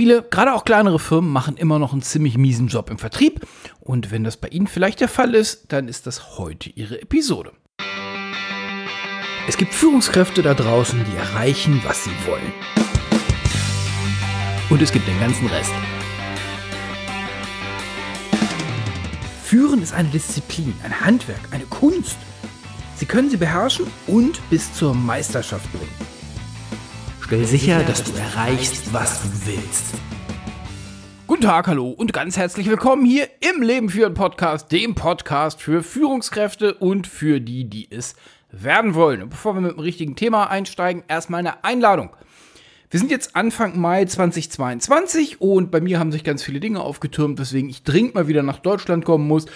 Viele, gerade auch kleinere Firmen, machen immer noch einen ziemlich miesen Job im Vertrieb. Und wenn das bei Ihnen vielleicht der Fall ist, dann ist das heute Ihre Episode. Es gibt Führungskräfte da draußen, die erreichen, was sie wollen. Und es gibt den ganzen Rest. Führen ist eine Disziplin, ein Handwerk, eine Kunst. Sie können sie beherrschen und bis zur Meisterschaft bringen. Stell sicher, dass du erreichst, was du willst. Guten Tag, hallo und ganz herzlich willkommen hier im Leben führen Podcast, dem Podcast für Führungskräfte und für die, die es werden wollen. Und bevor wir mit dem richtigen Thema einsteigen, erstmal eine Einladung. Wir sind jetzt Anfang Mai 2022 und bei mir haben sich ganz viele Dinge aufgetürmt, weswegen ich dringend mal wieder nach Deutschland kommen muss.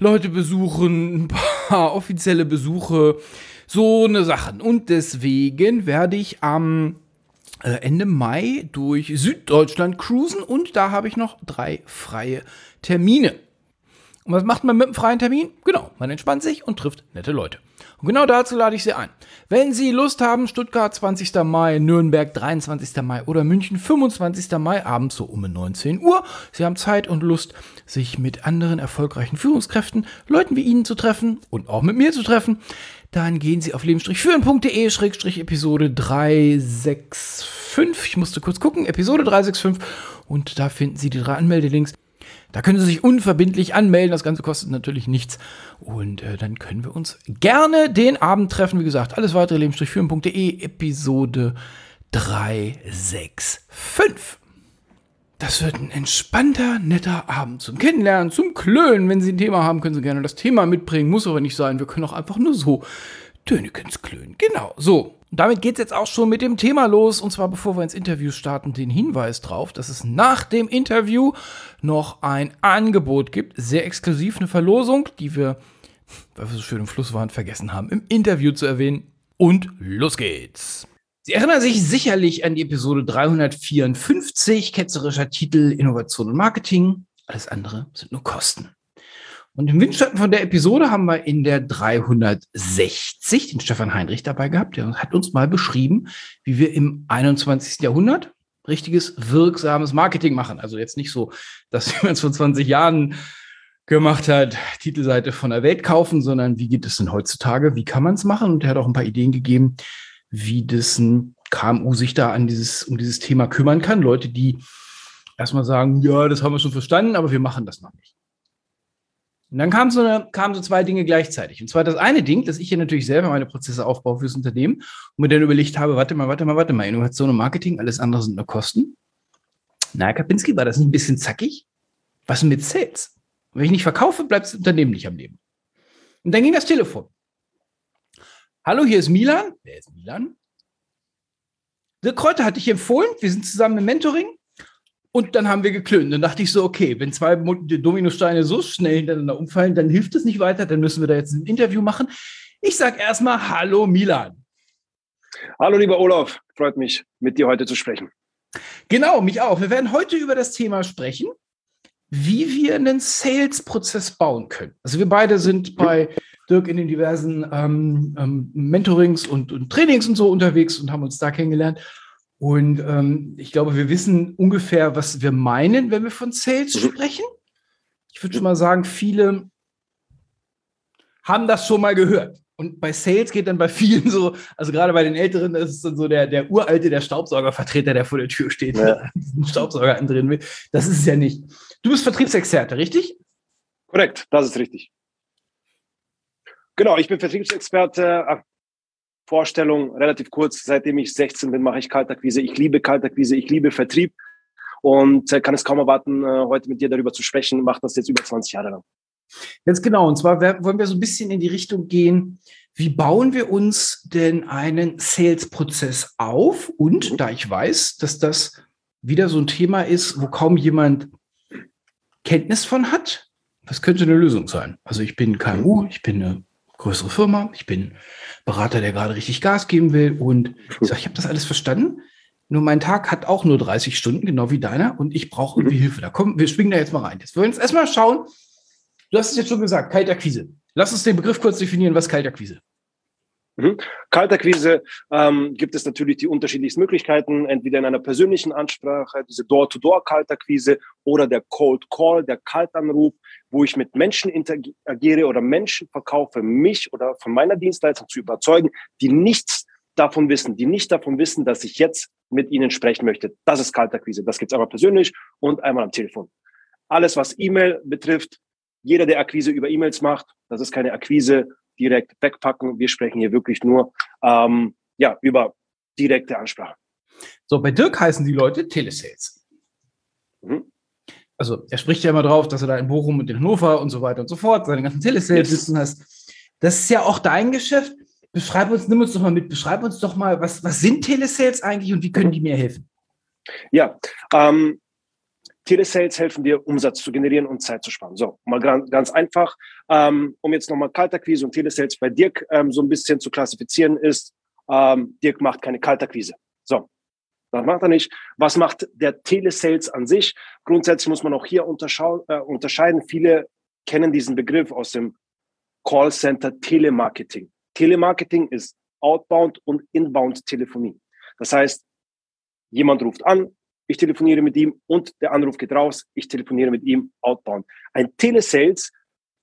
Leute besuchen, ein paar offizielle Besuche, so eine Sachen. Und deswegen werde ich am äh, Ende Mai durch Süddeutschland cruisen und da habe ich noch drei freie Termine. Und was macht man mit einem freien Termin? Genau, man entspannt sich und trifft nette Leute. Und genau dazu lade ich Sie ein. Wenn Sie Lust haben, Stuttgart 20. Mai, Nürnberg 23. Mai oder München 25. Mai abends so um 19 Uhr. Sie haben Zeit und Lust, sich mit anderen erfolgreichen Führungskräften, Leuten wie Ihnen zu treffen und auch mit mir zu treffen. Dann gehen Sie auf leben-führen.de-episode 365. Ich musste kurz gucken, Episode 365. Und da finden Sie die drei Anmeldelinks. Da können Sie sich unverbindlich anmelden. Das Ganze kostet natürlich nichts. Und äh, dann können wir uns gerne den Abend treffen. Wie gesagt, alles weitere leben-führen.de, Episode 365. Das wird ein entspannter, netter Abend zum Kennenlernen, zum Klönen. Wenn Sie ein Thema haben, können Sie gerne das Thema mitbringen. Muss aber nicht sein. Wir können auch einfach nur so Tönekens klönen. Genau, so. Damit geht es jetzt auch schon mit dem Thema los. Und zwar, bevor wir ins Interview starten, den Hinweis drauf, dass es nach dem Interview noch ein Angebot gibt. Sehr exklusiv, eine Verlosung, die wir, weil wir so schön im Fluss waren, vergessen haben, im Interview zu erwähnen. Und los geht's. Sie erinnern sich sicherlich an die Episode 354, ketzerischer Titel Innovation und Marketing. Alles andere sind nur Kosten. Und im Windschatten von der Episode haben wir in der 360 den Stefan Heinrich dabei gehabt. Der hat uns mal beschrieben, wie wir im 21. Jahrhundert richtiges, wirksames Marketing machen. Also jetzt nicht so, dass man es vor 20 Jahren gemacht hat, Titelseite von der Welt kaufen, sondern wie geht es denn heutzutage? Wie kann man es machen? Und er hat auch ein paar Ideen gegeben, wie das ein KMU sich da an dieses, um dieses Thema kümmern kann. Leute, die erstmal sagen, ja, das haben wir schon verstanden, aber wir machen das noch nicht. Und dann kamen so, eine, kamen so zwei Dinge gleichzeitig. Und zwar das eine Ding, dass ich hier natürlich selber meine Prozesse aufbaue fürs Unternehmen und mir dann überlegt habe, warte mal, warte mal, warte mal, Innovation und Marketing, alles andere sind nur Kosten. Na, Kapinski, war das nicht ein bisschen zackig? Was mit Sales? Und wenn ich nicht verkaufe, bleibt das Unternehmen nicht am Leben. Und dann ging das Telefon. Hallo, hier ist Milan. Wer ist Milan? Dirk Kräuter hatte ich empfohlen. Wir sind zusammen im Mentoring. Und dann haben wir geklönt. Dann dachte ich so, okay, wenn zwei Dominosteine so schnell hintereinander umfallen, dann hilft es nicht weiter. Dann müssen wir da jetzt ein Interview machen. Ich sage erstmal Hallo Milan. Hallo lieber Olaf, freut mich, mit dir heute zu sprechen. Genau, mich auch. Wir werden heute über das Thema sprechen, wie wir einen Sales-Prozess bauen können. Also wir beide sind bei Dirk in den diversen ähm, ähm, Mentorings und, und Trainings und so unterwegs und haben uns da kennengelernt. Und ähm, ich glaube, wir wissen ungefähr, was wir meinen, wenn wir von Sales mhm. sprechen. Ich würde schon mal sagen, viele haben das schon mal gehört. Und bei Sales geht dann bei vielen so, also gerade bei den Älteren, das ist dann so der, der uralte, der Staubsaugervertreter, der vor der Tür steht, ja. diesen Staubsauger andrehen will. Das ist es ja nicht. Du bist Vertriebsexperte, richtig? Korrekt, das ist richtig. Genau, ich bin Vertriebsexperte, Vorstellung, relativ kurz, seitdem ich 16 bin, mache ich Kaltakquise. Ich liebe Kaltakquise, ich liebe Vertrieb und äh, kann es kaum erwarten, äh, heute mit dir darüber zu sprechen. Mache das jetzt über 20 Jahre lang. Ganz genau. Und zwar wollen wir so ein bisschen in die Richtung gehen, wie bauen wir uns denn einen Sales-Prozess auf? Und da ich weiß, dass das wieder so ein Thema ist, wo kaum jemand Kenntnis von hat, was könnte eine Lösung sein? Also ich bin KMU, ich bin eine größere Firma, ich bin Berater, der gerade richtig Gas geben will. Und ich sage, ich habe das alles verstanden. Nur mein Tag hat auch nur 30 Stunden, genau wie deiner, und ich brauche irgendwie mhm. Hilfe. Da kommen, wir springen da jetzt mal rein. Jetzt wollen wir uns erstmal schauen. Du hast es jetzt schon gesagt, Kaltakquise. Lass uns den Begriff kurz definieren, was Kaltakquise. Mhm. Kaltakquise ähm, gibt es natürlich die unterschiedlichsten Möglichkeiten, entweder in einer persönlichen Ansprache, diese Door-to-Door-Kaltakquise oder der Cold Call, der Kaltanruf, wo ich mit Menschen interagiere oder Menschen verkaufe, mich oder von meiner Dienstleistung zu überzeugen, die nichts davon wissen, die nicht davon wissen, dass ich jetzt mit ihnen sprechen möchte. Das ist Kaltakquise. Das gibt's einmal persönlich und einmal am Telefon. Alles, was E-Mail betrifft, jeder, der Akquise über E-Mails macht, das ist keine Akquise, direkt wegpacken. Wir sprechen hier wirklich nur ähm, ja, über direkte Ansprache. So, bei Dirk heißen die Leute Telesales. Mhm. Also er spricht ja immer drauf, dass er da in Bochum und in Hannover und so weiter und so fort seine ganzen Telesales yes. sitzen hast. Das ist ja auch dein Geschäft. Beschreib uns, nimm uns doch mal mit, beschreib uns doch mal, was, was sind Telesales eigentlich und wie können die mir helfen? Ja, ähm, Telesales helfen dir, Umsatz zu generieren und Zeit zu sparen. So, mal ganz einfach, ähm, um jetzt nochmal Kaltakquise und Telesales bei Dirk ähm, so ein bisschen zu klassifizieren ist, ähm, Dirk macht keine Kaltakquise. So, das macht er nicht. Was macht der Telesales an sich? Grundsätzlich muss man auch hier äh, unterscheiden. Viele kennen diesen Begriff aus dem Callcenter Telemarketing. Telemarketing ist Outbound und Inbound Telefonie. Das heißt, jemand ruft an, ich telefoniere mit ihm und der Anruf geht raus, ich telefoniere mit ihm outbound. Ein Telesales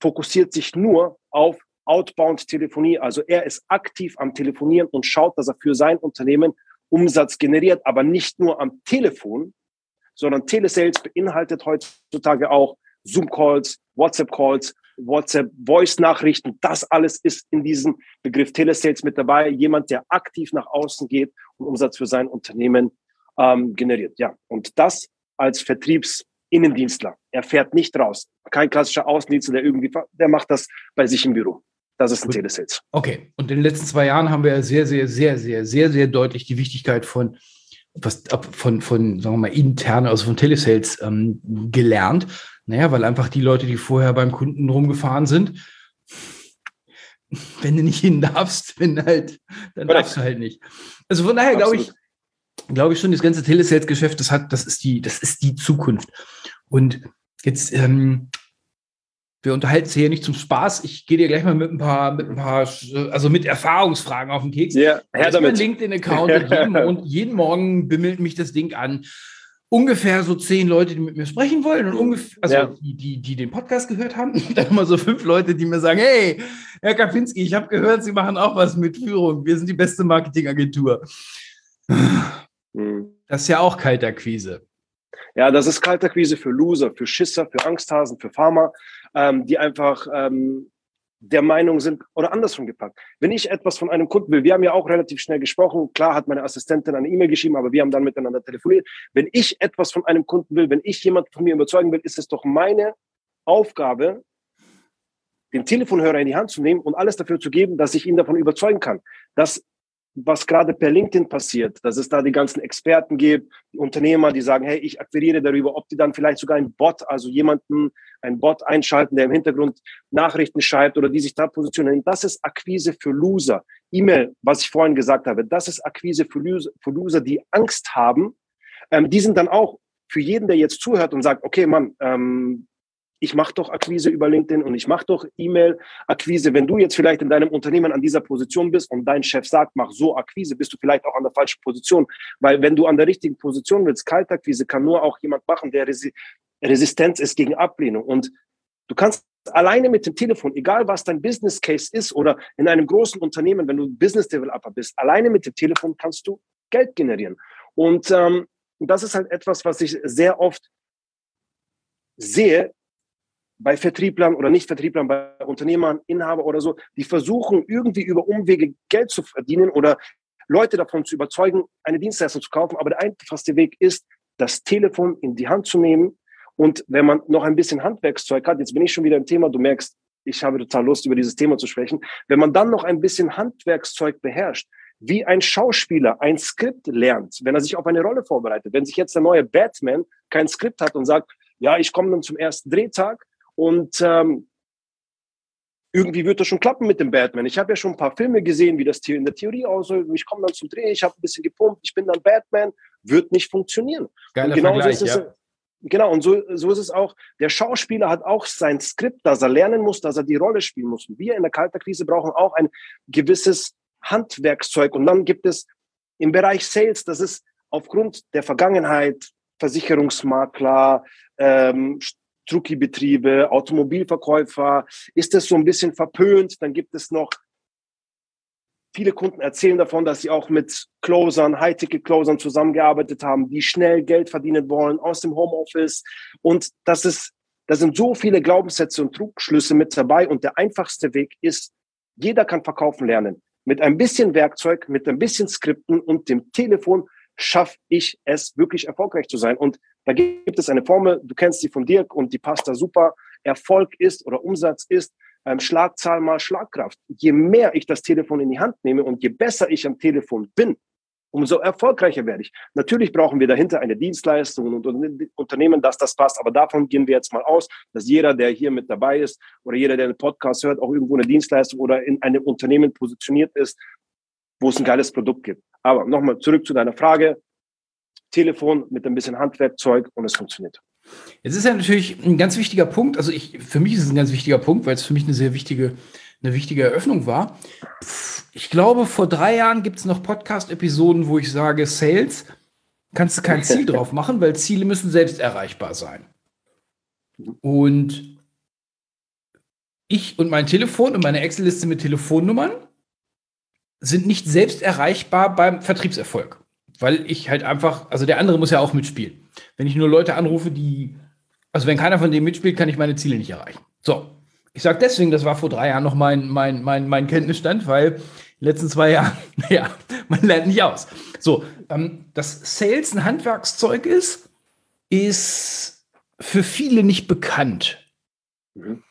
fokussiert sich nur auf Outbound-Telefonie, also er ist aktiv am Telefonieren und schaut, dass er für sein Unternehmen Umsatz generiert, aber nicht nur am Telefon, sondern Telesales beinhaltet heutzutage auch Zoom-Calls, WhatsApp-Calls, WhatsApp-Voice-Nachrichten. Das alles ist in diesem Begriff Telesales mit dabei. Jemand, der aktiv nach außen geht und Umsatz für sein Unternehmen ähm, generiert. Ja, und das als Vertriebsinnendienstler. Er fährt nicht raus. Kein klassischer Außendienstler, der irgendwie, der macht das bei sich im Büro. Das ist ein Gut. Telesales. Okay. Und in den letzten zwei Jahren haben wir sehr, sehr, sehr, sehr, sehr, sehr deutlich die Wichtigkeit von was von, von, sagen wir mal, intern, also von Telesales ähm, gelernt. Naja, weil einfach die Leute, die vorher beim Kunden rumgefahren sind, wenn du nicht hin darfst, wenn halt, dann Correct. darfst du halt nicht. Also von daher glaube ich, glaube ich schon, das ganze Telesales-Geschäft, das hat, das ist die, das ist die Zukunft. Und jetzt, ähm, wir unterhalten uns hier nicht zum Spaß. Ich gehe dir gleich mal mit ein paar, mit ein paar, also mit Erfahrungsfragen auf den Keks. Ja, her damit. mein LinkedIn-Account jeden, und jeden Morgen bimmelt mich das Ding an. Ungefähr so zehn Leute, die mit mir sprechen wollen und ungefähr, also ja. die, die, die den Podcast gehört haben. Dann immer so fünf Leute, die mir sagen, hey, Herr Kapinski, ich habe gehört, Sie machen auch was mit Führung. Wir sind die beste Marketingagentur. Mhm. Das ist ja auch Kaltakquise. Ja, das ist Kaltakquise für Loser, für Schisser, für Angsthasen, für Farmer, ähm, die einfach ähm, der Meinung sind oder andersrum gepackt. Wenn ich etwas von einem Kunden will, wir haben ja auch relativ schnell gesprochen, klar hat meine Assistentin eine E-Mail geschrieben, aber wir haben dann miteinander telefoniert. Wenn ich etwas von einem Kunden will, wenn ich jemand von mir überzeugen will, ist es doch meine Aufgabe, den Telefonhörer in die Hand zu nehmen und alles dafür zu geben, dass ich ihn davon überzeugen kann. dass was gerade per LinkedIn passiert, dass es da die ganzen Experten gibt, Unternehmer, die sagen, hey, ich akquiriere darüber, ob die dann vielleicht sogar einen Bot, also jemanden, einen Bot einschalten, der im Hintergrund Nachrichten schreibt oder die sich da positionieren. Das ist Akquise für Loser. E-Mail, was ich vorhin gesagt habe, das ist Akquise für Loser, für Loser die Angst haben. Ähm, die sind dann auch für jeden, der jetzt zuhört und sagt, okay, Mann, ähm, ich mache doch Akquise über LinkedIn und ich mache doch E-Mail-Akquise. Wenn du jetzt vielleicht in deinem Unternehmen an dieser Position bist und dein Chef sagt, mach so Akquise, bist du vielleicht auch an der falschen Position. Weil wenn du an der richtigen Position willst, Kaltakquise kann nur auch jemand machen, der resi Resistenz ist gegen Ablehnung. Und du kannst alleine mit dem Telefon, egal was dein Business Case ist oder in einem großen Unternehmen, wenn du Business Developer bist, alleine mit dem Telefon kannst du Geld generieren. Und ähm, das ist halt etwas, was ich sehr oft sehe, bei Vertrieblern oder Nicht-Vertrieblern, bei Unternehmern, Inhaber oder so, die versuchen irgendwie über Umwege Geld zu verdienen oder Leute davon zu überzeugen, eine Dienstleistung zu kaufen. Aber der einfachste Weg ist, das Telefon in die Hand zu nehmen. Und wenn man noch ein bisschen Handwerkszeug hat, jetzt bin ich schon wieder im Thema, du merkst, ich habe total Lust, über dieses Thema zu sprechen. Wenn man dann noch ein bisschen Handwerkszeug beherrscht, wie ein Schauspieler ein Skript lernt, wenn er sich auf eine Rolle vorbereitet, wenn sich jetzt der neue Batman kein Skript hat und sagt, ja, ich komme dann zum ersten Drehtag und ähm, irgendwie wird das schon klappen mit dem Batman. Ich habe ja schon ein paar Filme gesehen, wie das in der Theorie aussieht. Ich komme dann zum Dreh, ich habe ein bisschen gepumpt, ich bin dann Batman. Wird nicht funktionieren. Geiler genau Vergleich, so ja. Genau, und so, so ist es auch. Der Schauspieler hat auch sein Skript, das er lernen muss, dass er die Rolle spielen muss. Und wir in der Kalterkrise brauchen auch ein gewisses Handwerkszeug. Und dann gibt es im Bereich Sales, das ist aufgrund der Vergangenheit, Versicherungsmakler, ähm, Strucki-Betriebe, Automobilverkäufer, ist das so ein bisschen verpönt. Dann gibt es noch viele Kunden erzählen davon, dass sie auch mit Closern, High-Ticket-Closern zusammengearbeitet haben, die schnell Geld verdienen wollen aus dem Homeoffice. Und das ist, da sind so viele Glaubenssätze und Trugschlüsse mit dabei. Und der einfachste Weg ist, jeder kann verkaufen lernen. Mit ein bisschen Werkzeug, mit ein bisschen Skripten und dem Telefon schaffe ich es, wirklich erfolgreich zu sein. Und da gibt es eine Formel, du kennst sie von Dirk und die passt da super. Erfolg ist oder Umsatz ist ähm, Schlagzahl mal Schlagkraft. Je mehr ich das Telefon in die Hand nehme und je besser ich am Telefon bin, umso erfolgreicher werde ich. Natürlich brauchen wir dahinter eine Dienstleistung und Unternehmen, dass das passt. Aber davon gehen wir jetzt mal aus, dass jeder, der hier mit dabei ist oder jeder, der einen Podcast hört, auch irgendwo eine Dienstleistung oder in einem Unternehmen positioniert ist, wo es ein geiles Produkt gibt. Aber nochmal zurück zu deiner Frage. Telefon mit ein bisschen Handwerkzeug und es funktioniert. Jetzt ist ja natürlich ein ganz wichtiger Punkt. Also ich, für mich ist es ein ganz wichtiger Punkt, weil es für mich eine sehr wichtige, eine wichtige Eröffnung war. Ich glaube, vor drei Jahren gibt es noch Podcast-Episoden, wo ich sage, Sales kannst du kein Ziel drauf machen, weil Ziele müssen selbst erreichbar sein. Und ich und mein Telefon und meine Excel-Liste mit Telefonnummern sind nicht selbst erreichbar beim Vertriebserfolg. Weil ich halt einfach, also der andere muss ja auch mitspielen. Wenn ich nur Leute anrufe, die, also wenn keiner von denen mitspielt, kann ich meine Ziele nicht erreichen. So. Ich sage deswegen, das war vor drei Jahren noch mein, mein, mein, mein Kenntnisstand, weil den letzten zwei Jahren, naja, man lernt nicht aus. So, ähm, dass Sales ein Handwerkszeug ist, ist für viele nicht bekannt. Mhm.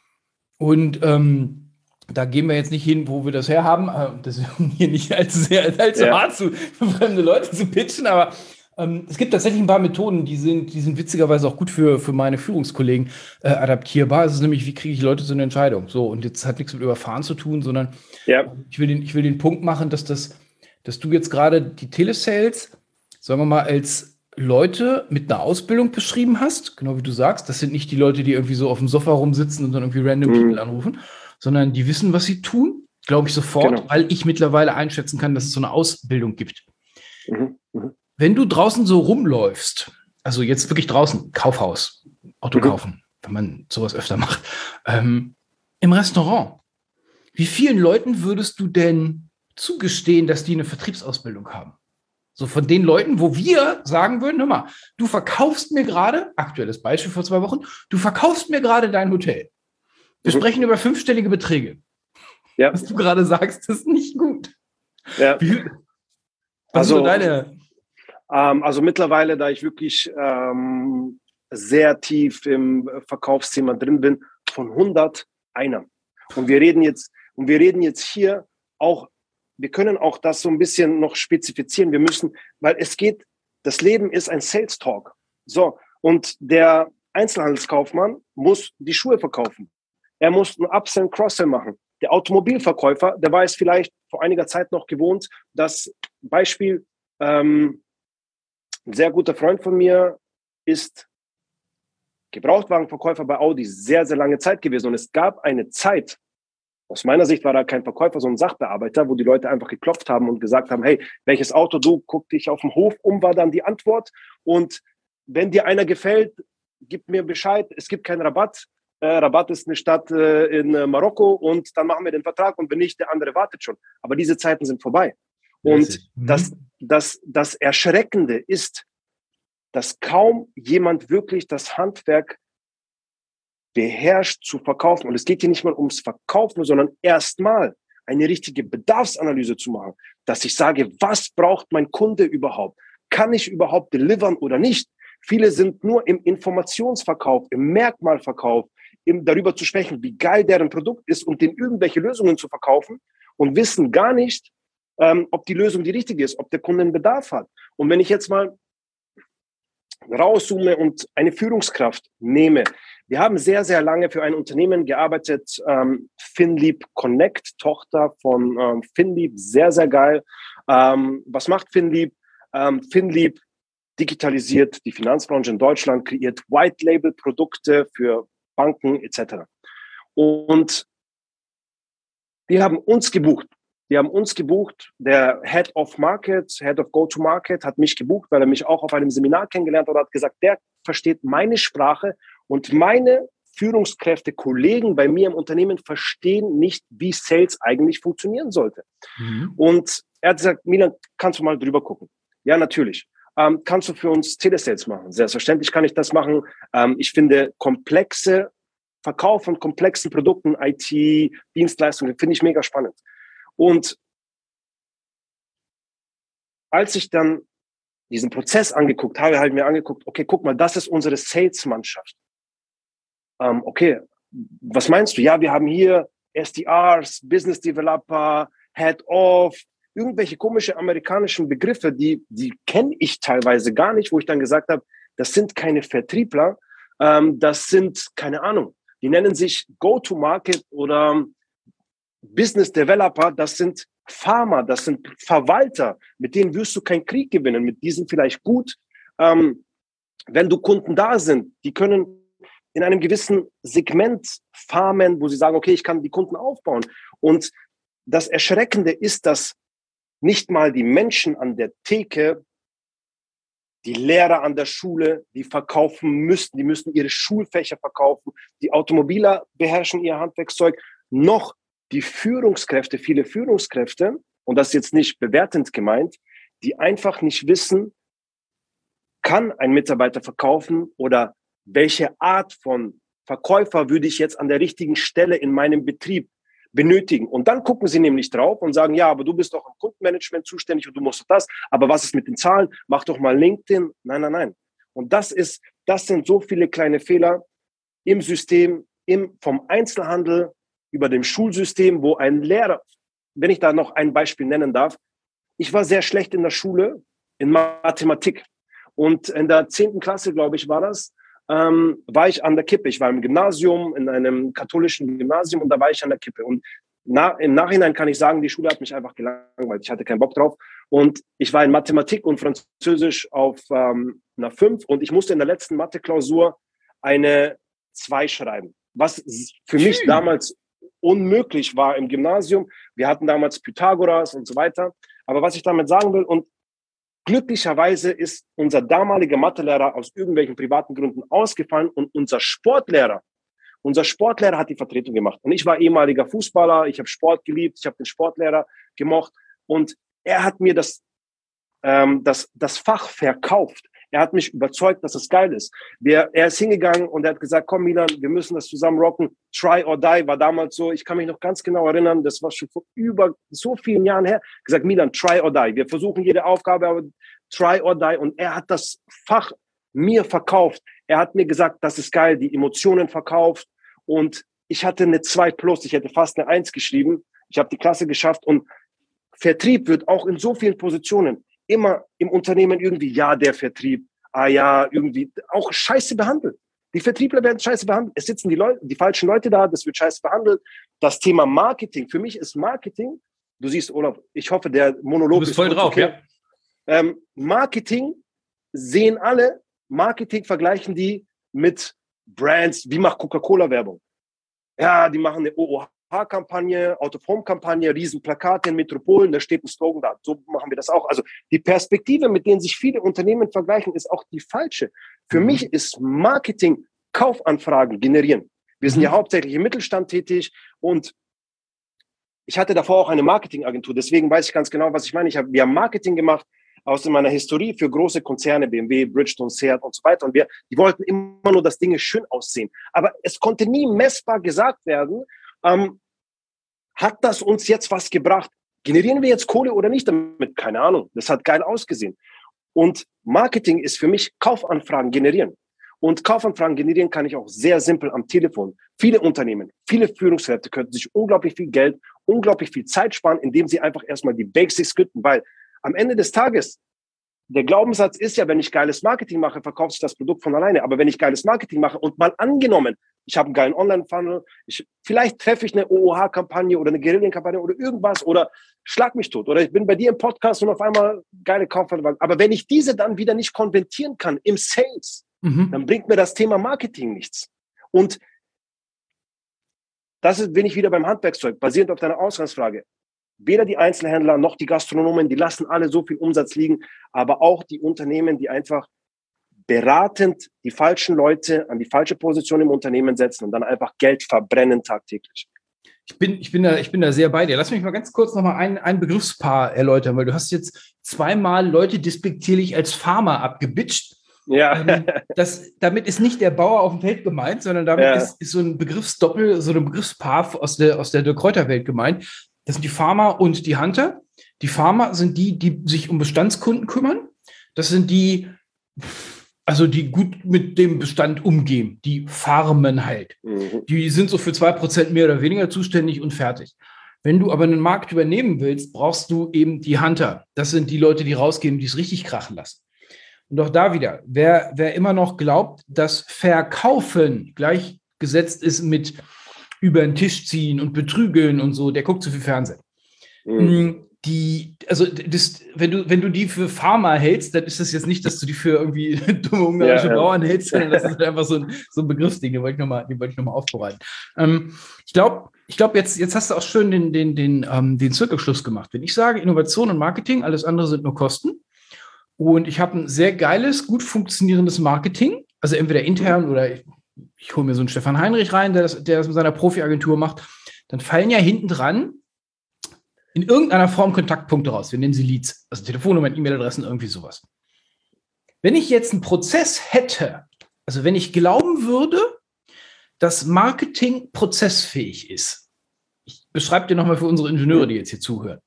Und ähm, da gehen wir jetzt nicht hin, wo wir das herhaben. Äh, das ist hier nicht allzu, sehr, allzu ja. hart zu, für fremde Leute zu pitchen, aber ähm, es gibt tatsächlich ein paar Methoden, die sind, die sind witzigerweise auch gut für, für meine Führungskollegen äh, adaptierbar. Es ist nämlich, wie kriege ich Leute zu einer Entscheidung? So, und jetzt hat nichts mit Überfahren zu tun, sondern ja. ich, will den, ich will den Punkt machen, dass, das, dass du jetzt gerade die Telesales, sagen wir mal, als Leute mit einer Ausbildung beschrieben hast, genau wie du sagst. Das sind nicht die Leute, die irgendwie so auf dem Sofa rumsitzen und dann irgendwie random mhm. People anrufen, sondern die wissen, was sie tun, glaube ich sofort, genau. weil ich mittlerweile einschätzen kann, dass es so eine Ausbildung gibt. Mhm. Mhm. Wenn du draußen so rumläufst, also jetzt wirklich draußen, Kaufhaus, Auto mhm. kaufen, wenn man sowas öfter macht, ähm, im Restaurant, wie vielen Leuten würdest du denn zugestehen, dass die eine Vertriebsausbildung haben? So von den Leuten, wo wir sagen würden, hör mal, du verkaufst mir gerade, aktuelles Beispiel vor zwei Wochen, du verkaufst mir gerade dein Hotel. Wir sprechen über fünfstellige Beträge. Ja. Was du gerade sagst, ist nicht gut. Ja. Wie, was also, deine? Ähm, also mittlerweile, da ich wirklich ähm, sehr tief im Verkaufsthema drin bin, von 100 einer. Und wir reden jetzt, und wir reden jetzt hier auch, wir können auch das so ein bisschen noch spezifizieren. Wir müssen, weil es geht, das Leben ist ein Sales Talk. So. Und der Einzelhandelskaufmann muss die Schuhe verkaufen. Er muss ein Upsell, Cross-Sell machen. Der Automobilverkäufer, der war es vielleicht vor einiger Zeit noch gewohnt, dass Beispiel, ähm, ein sehr guter Freund von mir ist Gebrauchtwagenverkäufer bei Audi sehr, sehr lange Zeit gewesen. Und es gab eine Zeit, aus meiner Sicht war er kein Verkäufer, sondern Sachbearbeiter, wo die Leute einfach geklopft haben und gesagt haben, hey, welches Auto du, guck dich auf dem Hof um, war dann die Antwort. Und wenn dir einer gefällt, gib mir Bescheid, es gibt keinen Rabatt Rabat ist eine Stadt äh, in äh, Marokko und dann machen wir den Vertrag und wenn nicht, der andere wartet schon. Aber diese Zeiten sind vorbei. Und mhm. das, das, das Erschreckende ist, dass kaum jemand wirklich das Handwerk beherrscht zu verkaufen. Und es geht hier nicht mal ums Verkaufen, sondern erstmal eine richtige Bedarfsanalyse zu machen, dass ich sage, was braucht mein Kunde überhaupt? Kann ich überhaupt delivern oder nicht? Viele sind nur im Informationsverkauf, im Merkmalverkauf, im, darüber zu sprechen, wie geil deren Produkt ist und denen irgendwelche Lösungen zu verkaufen und wissen gar nicht, ähm, ob die Lösung die richtige ist, ob der Kunde einen Bedarf hat. Und wenn ich jetzt mal rauszoome und eine Führungskraft nehme, wir haben sehr, sehr lange für ein Unternehmen gearbeitet, ähm, FinLeap Connect, Tochter von ähm, FinLeap, sehr, sehr geil. Ähm, was macht FinLeap? Ähm, FinLeap digitalisiert die Finanzbranche in Deutschland, kreiert White-Label-Produkte für Banken etc. Und die haben uns gebucht. Die haben uns gebucht. Der Head of Market, Head of Go-to-Market hat mich gebucht, weil er mich auch auf einem Seminar kennengelernt hat und hat gesagt, der versteht meine Sprache und meine Führungskräfte, Kollegen bei mir im Unternehmen verstehen nicht, wie Sales eigentlich funktionieren sollte. Mhm. Und er hat gesagt, Milan, kannst du mal drüber gucken? Ja, natürlich. Ähm, kannst du für uns Telesales machen? Selbstverständlich kann ich das machen. Ähm, ich finde komplexe Verkauf von komplexen Produkten, IT, Dienstleistungen, finde ich mega spannend. Und als ich dann diesen Prozess angeguckt habe, habe ich mir angeguckt, okay, guck mal, das ist unsere Sales-Mannschaft. Ähm, okay, was meinst du? Ja, wir haben hier SDRs, Business Developer, Head of, irgendwelche komische amerikanischen Begriffe, die, die kenne ich teilweise gar nicht, wo ich dann gesagt habe, das sind keine Vertriebler, ähm, das sind, keine Ahnung, die nennen sich Go-to-Market oder Business Developer, das sind Farmer, das sind Verwalter, mit denen wirst du keinen Krieg gewinnen, mit diesen vielleicht gut. Ähm, wenn du Kunden da sind, die können in einem gewissen Segment farmen, wo sie sagen, okay, ich kann die Kunden aufbauen. Und das Erschreckende ist, dass nicht mal die Menschen an der Theke, die Lehrer an der Schule, die verkaufen müssten, die müssen ihre Schulfächer verkaufen, die Automobiler beherrschen ihr Handwerkszeug, noch die Führungskräfte, viele Führungskräfte, und das ist jetzt nicht bewertend gemeint, die einfach nicht wissen, kann ein Mitarbeiter verkaufen oder welche Art von Verkäufer würde ich jetzt an der richtigen Stelle in meinem Betrieb benötigen. Und dann gucken sie nämlich drauf und sagen, ja, aber du bist doch im Kundenmanagement zuständig und du musst das. Aber was ist mit den Zahlen? Mach doch mal LinkedIn. Nein, nein, nein. Und das ist, das sind so viele kleine Fehler im System, im, vom Einzelhandel über dem Schulsystem, wo ein Lehrer, wenn ich da noch ein Beispiel nennen darf, ich war sehr schlecht in der Schule in Mathematik. Und in der zehnten Klasse, glaube ich, war das, ähm, war ich an der Kippe. Ich war im Gymnasium, in einem katholischen Gymnasium und da war ich an der Kippe. Und na, im Nachhinein kann ich sagen, die Schule hat mich einfach gelangweilt. Ich hatte keinen Bock drauf. Und ich war in Mathematik und Französisch auf ähm, einer 5 und ich musste in der letzten Mathe-Klausur eine 2 schreiben. Was für mich Schön. damals unmöglich war im Gymnasium. Wir hatten damals Pythagoras und so weiter. Aber was ich damit sagen will, und Glücklicherweise ist unser damaliger Mathelehrer aus irgendwelchen privaten Gründen ausgefallen und unser Sportlehrer, unser Sportlehrer hat die Vertretung gemacht. Und ich war ehemaliger Fußballer, ich habe Sport geliebt, ich habe den Sportlehrer gemocht und er hat mir das, ähm, das, das Fach verkauft. Er hat mich überzeugt, dass es geil ist. Wir, er ist hingegangen und er hat gesagt, komm Milan, wir müssen das zusammen rocken. Try or die war damals so. Ich kann mich noch ganz genau erinnern, das war schon vor über so vielen Jahren her. Gesagt, Milan, try or die. Wir versuchen jede Aufgabe, aber try or die. Und er hat das Fach mir verkauft. Er hat mir gesagt, das ist geil, die Emotionen verkauft. Und ich hatte eine 2 plus, ich hätte fast eine 1 geschrieben. Ich habe die Klasse geschafft und Vertrieb wird auch in so vielen Positionen immer im Unternehmen irgendwie, ja, der Vertrieb, ah ja, irgendwie auch scheiße behandelt. Die Vertriebler werden scheiße behandelt. Es sitzen die Leute, die falschen Leute da, das wird scheiße behandelt. Das Thema Marketing, für mich ist Marketing, du siehst, Olaf, ich hoffe, der Monolog du bist voll drauf, okay. ja. Ähm, Marketing sehen alle, Marketing vergleichen die mit Brands, wie macht Coca-Cola Werbung? Ja, die machen eine OOH Fahrkampagne, Out-of-Home-Kampagne, Riesenplakate in Metropolen, da steht ein Slogan da. So machen wir das auch. Also die Perspektive, mit denen sich viele Unternehmen vergleichen, ist auch die falsche. Für mhm. mich ist Marketing Kaufanfragen generieren. Wir sind mhm. ja hauptsächlich im Mittelstand tätig und ich hatte davor auch eine Marketingagentur, deswegen weiß ich ganz genau, was ich meine. Ich habe, wir haben Marketing gemacht aus meiner Historie für große Konzerne, BMW, Bridgestone, Seat und so weiter. Und wir, die wollten immer nur, dass Dinge schön aussehen. Aber es konnte nie messbar gesagt werden, ähm, hat das uns jetzt was gebracht? Generieren wir jetzt Kohle oder nicht damit? Keine Ahnung. Das hat geil ausgesehen. Und Marketing ist für mich Kaufanfragen generieren. Und Kaufanfragen generieren kann ich auch sehr simpel am Telefon. Viele Unternehmen, viele Führungskräfte könnten sich unglaublich viel Geld, unglaublich viel Zeit sparen, indem sie einfach erstmal die Basics skripten, weil am Ende des Tages der Glaubenssatz ist ja, wenn ich geiles Marketing mache, verkauft sich das Produkt von alleine. Aber wenn ich geiles Marketing mache und mal angenommen, ich habe einen geilen Online-Funnel, vielleicht treffe ich eine OOH-Kampagne oder eine Guerillenkampagne oder irgendwas oder schlag mich tot oder ich bin bei dir im Podcast und auf einmal geile Kaufverwaltung. Aber wenn ich diese dann wieder nicht konvertieren kann im Sales, mhm. dann bringt mir das Thema Marketing nichts. Und das ist, bin ich wieder beim Handwerkszeug, basierend auf deiner Ausgangsfrage. Weder die Einzelhändler noch die Gastronomen, die lassen alle so viel Umsatz liegen, aber auch die Unternehmen, die einfach beratend die falschen Leute an die falsche Position im Unternehmen setzen und dann einfach Geld verbrennen tagtäglich. Ich bin, ich bin, da, ich bin da sehr bei dir. Lass mich mal ganz kurz nochmal ein, ein Begriffspaar erläutern, weil du hast jetzt zweimal Leute despektierlich als Farmer abgebitscht. Ja. Ähm, das, damit ist nicht der Bauer auf dem Feld gemeint, sondern damit ja. ist, ist, so ein Begriffsdoppel, so ein Begriffspaar aus der, aus der Kräuterwelt gemeint. Das sind die Farmer und die Hunter. Die Farmer sind die, die sich um Bestandskunden kümmern. Das sind die, also die gut mit dem Bestand umgehen, die farmen halt. Mhm. Die sind so für zwei Prozent mehr oder weniger zuständig und fertig. Wenn du aber einen Markt übernehmen willst, brauchst du eben die Hunter. Das sind die Leute, die rausgehen, die es richtig krachen lassen. Und auch da wieder, wer, wer immer noch glaubt, dass Verkaufen gleichgesetzt ist mit über den Tisch ziehen und betrügeln und so, der guckt zu viel Fernsehen. Mhm. Mm, die, also das, wenn du, wenn du die für Pharma hältst, dann ist das jetzt nicht, dass du die für irgendwie dumme ungarische ja, Bauern hältst, sondern das ist halt einfach so ein, so ein Begriffsding, den wollte ich nochmal, den wollte ich nochmal aufbereiten. Ähm, ich glaube, ich glaube, jetzt, jetzt hast du auch schön den, den, den, ähm, den Zirkelschluss gemacht. Wenn ich sage Innovation und Marketing, alles andere sind nur Kosten. Und ich habe ein sehr geiles, gut funktionierendes Marketing, also entweder intern oder ich, hole mir so einen Stefan Heinrich rein, der das, der das mit seiner Profi-Agentur macht, dann fallen ja hinten dran in irgendeiner Form Kontaktpunkte raus. Wir nennen sie Leads, also Telefonnummern, E-Mail-Adressen, irgendwie sowas. Wenn ich jetzt einen Prozess hätte, also wenn ich glauben würde, dass Marketing prozessfähig ist, ich beschreibe dir nochmal für unsere Ingenieure, die jetzt hier zuhören.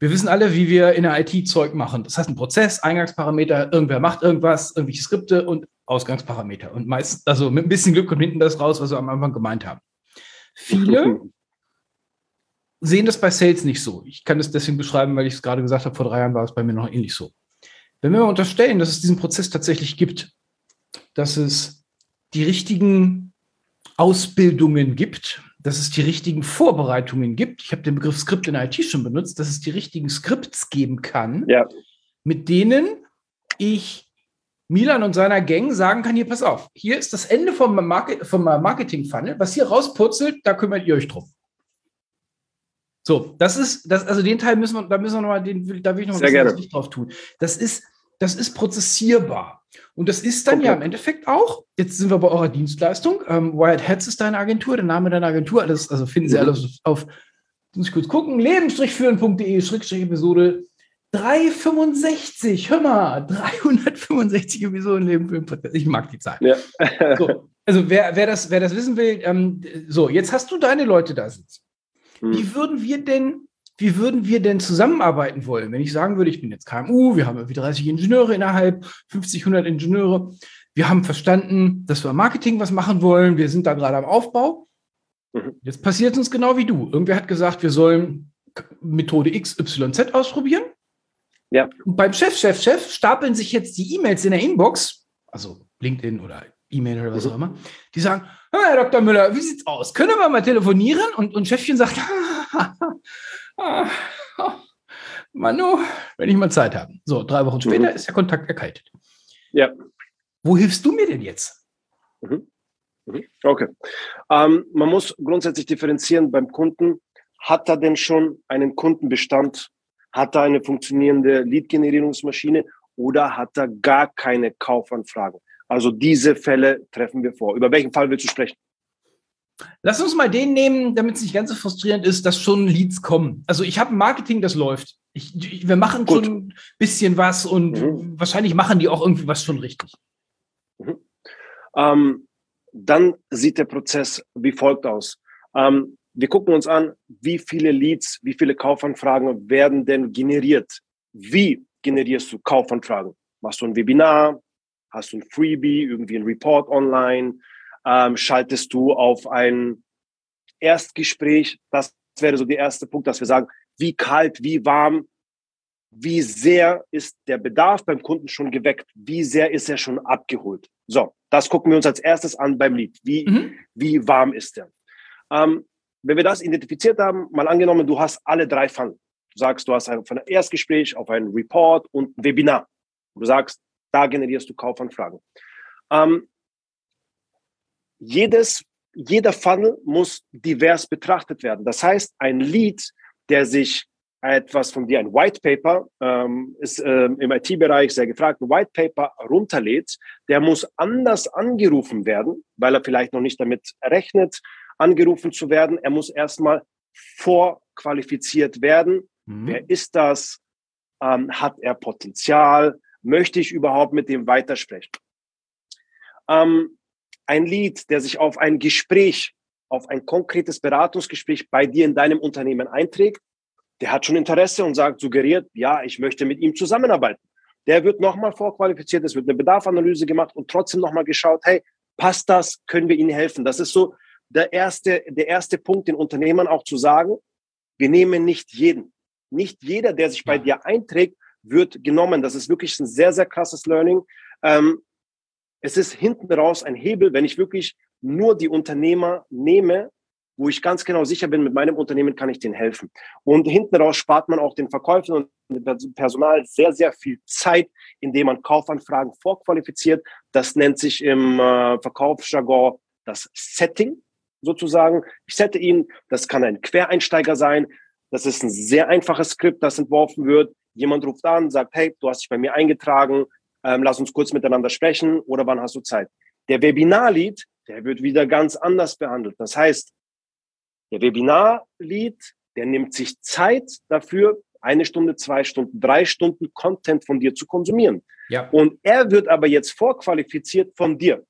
Wir wissen alle, wie wir in der IT Zeug machen. Das heißt, ein Prozess, Eingangsparameter, irgendwer macht irgendwas, irgendwelche Skripte und Ausgangsparameter. Und meist, also mit ein bisschen Glück kommt hinten das raus, was wir am Anfang gemeint haben. Viele sehen das bei Sales nicht so. Ich kann das deswegen beschreiben, weil ich es gerade gesagt habe, vor drei Jahren war es bei mir noch ähnlich so. Wenn wir unterstellen, dass es diesen Prozess tatsächlich gibt, dass es die richtigen Ausbildungen gibt, dass es die richtigen Vorbereitungen gibt. Ich habe den Begriff Skript in IT schon benutzt, dass es die richtigen Skripts geben kann, ja. mit denen ich Milan und seiner Gang sagen kann, hier, pass auf, hier ist das Ende vom, Market, vom Marketing-Funnel. Was hier rauspurzelt, da kümmert ihr euch drum. So, das ist, das, also den Teil müssen wir, da müssen wir nochmal, den, da will ich noch ein bisschen drauf tun. Das ist, das ist prozessierbar. Und das ist dann okay. ja im Endeffekt auch, jetzt sind wir bei eurer Dienstleistung. Ähm, Wired Heads ist deine Agentur, der Name deiner Agentur, alles, also finden Sie mhm. alles auf, muss ich kurz gucken, leben-führen.de, Episode 365, hör mal, 365 Episoden Leben für Podcast. Ich mag die Zahl. Ja. so, also wer, wer, das, wer das wissen will, ähm, so, jetzt hast du deine Leute da sitzen. Hm. Wie würden wir denn, wie würden wir denn zusammenarbeiten wollen? Wenn ich sagen würde, ich bin jetzt KMU, wir haben irgendwie 30 Ingenieure innerhalb, 50, 100 Ingenieure. Wir haben verstanden, dass wir Marketing was machen wollen. Wir sind da gerade am Aufbau. Mhm. Jetzt passiert es uns genau wie du. Irgendwer hat gesagt, wir sollen Methode XYZ ausprobieren. Ja. Und beim Chef, Chef, Chef stapeln sich jetzt die E-Mails in der Inbox, also LinkedIn oder E-Mail oder was auch immer, die sagen, Herr Dr. Müller, wie sieht's aus? Können wir mal telefonieren? Und, und Chefchen sagt, Manu, wenn ich mal Zeit habe. So, drei Wochen später mhm. ist der Kontakt erkaltet. Ja. Wo hilfst du mir denn jetzt? Mhm. mhm. Okay. Ähm, man muss grundsätzlich differenzieren beim Kunden. Hat er denn schon einen Kundenbestand? Hat er eine funktionierende Lead-Generierungsmaschine oder hat er gar keine Kaufanfragen? Also diese Fälle treffen wir vor. Über welchen Fall willst du sprechen? Lass uns mal den nehmen, damit es nicht ganz so frustrierend ist, dass schon Leads kommen. Also ich habe ein Marketing, das läuft. Ich, ich, wir machen Gut. schon ein bisschen was und mhm. wahrscheinlich machen die auch irgendwie was schon richtig. Mhm. Ähm, dann sieht der Prozess wie folgt aus. Ähm, wir gucken uns an, wie viele Leads, wie viele Kaufanfragen werden denn generiert. Wie generierst du Kaufanfragen? Machst du ein Webinar? Hast du ein Freebie, irgendwie ein Report online? Ähm, schaltest du auf ein Erstgespräch? Das wäre so der erste Punkt, dass wir sagen, wie kalt, wie warm, wie sehr ist der Bedarf beim Kunden schon geweckt? Wie sehr ist er schon abgeholt? So, das gucken wir uns als erstes an beim Lied. Wie, mhm. wie warm ist er? Ähm, wenn wir das identifiziert haben, mal angenommen, du hast alle drei Fangen. Du sagst, du hast ein, von einem Erstgespräch auf ein Report und ein Webinar. Du sagst, da generierst du Kaufanfragen. Ähm, jedes, jeder Funnel muss divers betrachtet werden. Das heißt, ein Lead, der sich etwas von dir, ein White Paper, ähm, ist ähm, im IT-Bereich sehr gefragt, ein White Paper runterlädt, der muss anders angerufen werden, weil er vielleicht noch nicht damit rechnet, angerufen zu werden. Er muss erstmal vorqualifiziert werden. Mhm. Wer ist das? Ähm, hat er Potenzial? Möchte ich überhaupt mit dem weitersprechen? Ähm, ein Lead, der sich auf ein Gespräch, auf ein konkretes Beratungsgespräch bei dir in deinem Unternehmen einträgt, der hat schon Interesse und sagt, suggeriert, ja, ich möchte mit ihm zusammenarbeiten. Der wird nochmal vorqualifiziert, es wird eine Bedarfanalyse gemacht und trotzdem nochmal geschaut, hey, passt das, können wir Ihnen helfen? Das ist so der erste, der erste Punkt, den Unternehmern auch zu sagen, wir nehmen nicht jeden. Nicht jeder, der sich bei dir einträgt, wird genommen. Das ist wirklich ein sehr, sehr krasses Learning. Ähm, es ist hinten raus ein Hebel, wenn ich wirklich nur die Unternehmer nehme, wo ich ganz genau sicher bin, mit meinem Unternehmen kann ich denen helfen. Und hinten raus spart man auch den Verkäufern und dem Personal sehr, sehr viel Zeit, indem man Kaufanfragen vorqualifiziert. Das nennt sich im äh, Verkaufsjargon das Setting sozusagen. Ich sette ihn, das kann ein Quereinsteiger sein. Das ist ein sehr einfaches Skript, das entworfen wird. Jemand ruft an, sagt, hey, du hast dich bei mir eingetragen, ähm, lass uns kurz miteinander sprechen oder wann hast du Zeit? Der Webinar-Lead, der wird wieder ganz anders behandelt. Das heißt, der Webinar-Lead, der nimmt sich Zeit dafür, eine Stunde, zwei Stunden, drei Stunden Content von dir zu konsumieren. Ja. Und er wird aber jetzt vorqualifiziert von dir.